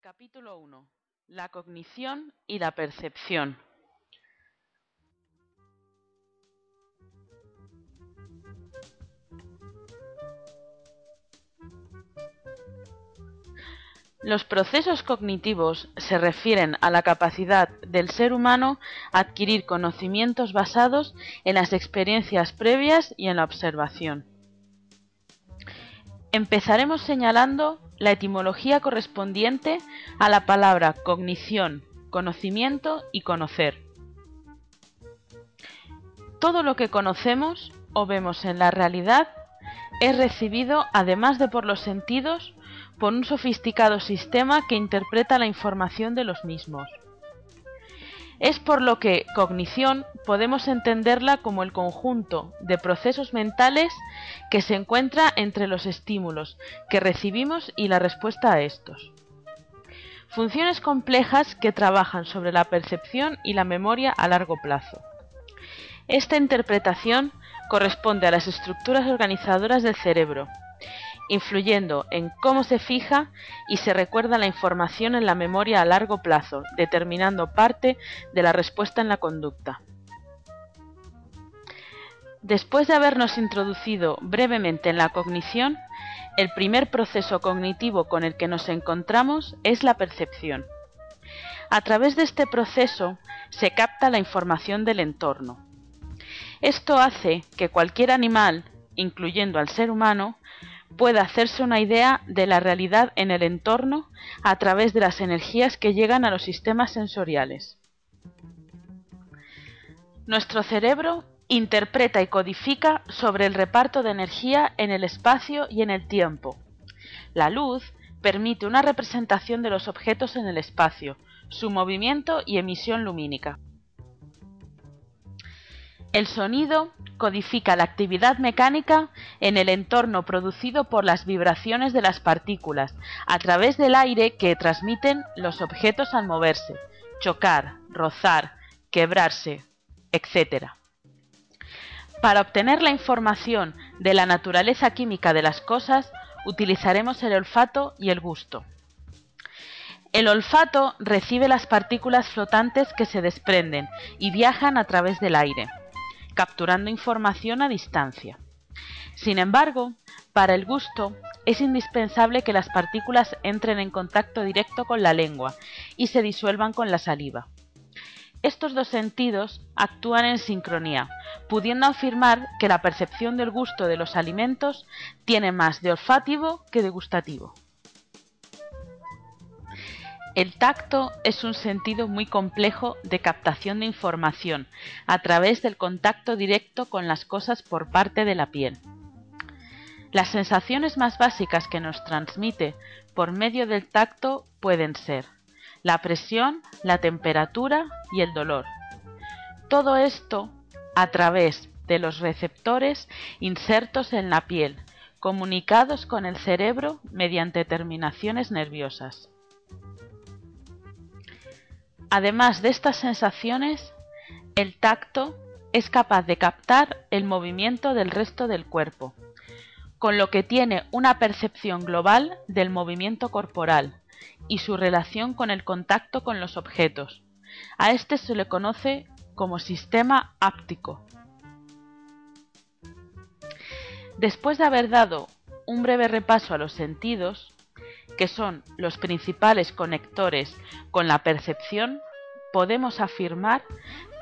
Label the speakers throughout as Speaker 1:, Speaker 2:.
Speaker 1: Capítulo 1. La cognición y la percepción. Los procesos cognitivos se refieren a la capacidad del ser humano a adquirir conocimientos basados en las experiencias previas y en la observación. Empezaremos señalando la etimología correspondiente a la palabra cognición, conocimiento y conocer. Todo lo que conocemos o vemos en la realidad es recibido, además de por los sentidos, por un sofisticado sistema que interpreta la información de los mismos. Es por lo que cognición podemos entenderla como el conjunto de procesos mentales que se encuentra entre los estímulos que recibimos y la respuesta a estos. Funciones complejas que trabajan sobre la percepción y la memoria a largo plazo. Esta interpretación corresponde a las estructuras organizadoras del cerebro, influyendo en cómo se fija y se recuerda la información en la memoria a largo plazo, determinando parte de la respuesta en la conducta. Después de habernos introducido brevemente en la cognición, el primer proceso cognitivo con el que nos encontramos es la percepción. A través de este proceso se capta la información del entorno. Esto hace que cualquier animal, incluyendo al ser humano, pueda hacerse una idea de la realidad en el entorno a través de las energías que llegan a los sistemas sensoriales. Nuestro cerebro interpreta y codifica sobre el reparto de energía en el espacio y en el tiempo. La luz permite una representación de los objetos en el espacio, su movimiento y emisión lumínica. El sonido codifica la actividad mecánica en el entorno producido por las vibraciones de las partículas a través del aire que transmiten los objetos al moverse, chocar, rozar, quebrarse, etc. Para obtener la información de la naturaleza química de las cosas, utilizaremos el olfato y el gusto. El olfato recibe las partículas flotantes que se desprenden y viajan a través del aire capturando información a distancia. Sin embargo, para el gusto es indispensable que las partículas entren en contacto directo con la lengua y se disuelvan con la saliva. Estos dos sentidos actúan en sincronía, pudiendo afirmar que la percepción del gusto de los alimentos tiene más de olfativo que de gustativo. El tacto es un sentido muy complejo de captación de información a través del contacto directo con las cosas por parte de la piel. Las sensaciones más básicas que nos transmite por medio del tacto pueden ser la presión, la temperatura y el dolor. Todo esto a través de los receptores insertos en la piel, comunicados con el cerebro mediante terminaciones nerviosas. Además de estas sensaciones, el tacto es capaz de captar el movimiento del resto del cuerpo, con lo que tiene una percepción global del movimiento corporal y su relación con el contacto con los objetos. A este se le conoce como sistema áptico. Después de haber dado un breve repaso a los sentidos, que son los principales conectores con la percepción, podemos afirmar,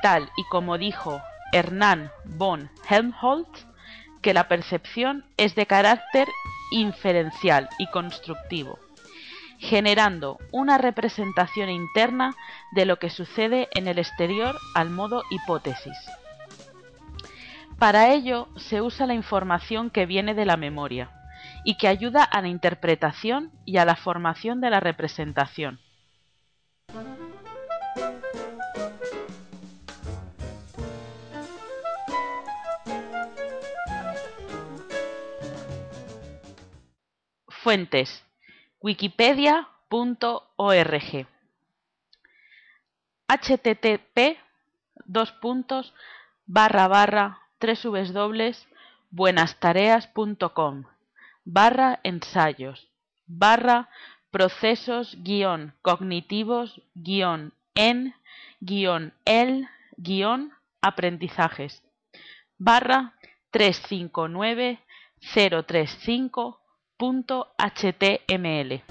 Speaker 1: tal y como dijo Hernán von Helmholtz, que la percepción es de carácter inferencial y constructivo, generando una representación interna de lo que sucede en el exterior al modo hipótesis. Para ello se usa la información que viene de la memoria y que ayuda a la interpretación y a la formación de la representación. Fuentes: wikipedia.org http dos puntos barra barra www.buenastareas.com barra ensayos barra procesos guion cognitivos guion en guion el guion aprendizajes barra 359 035.html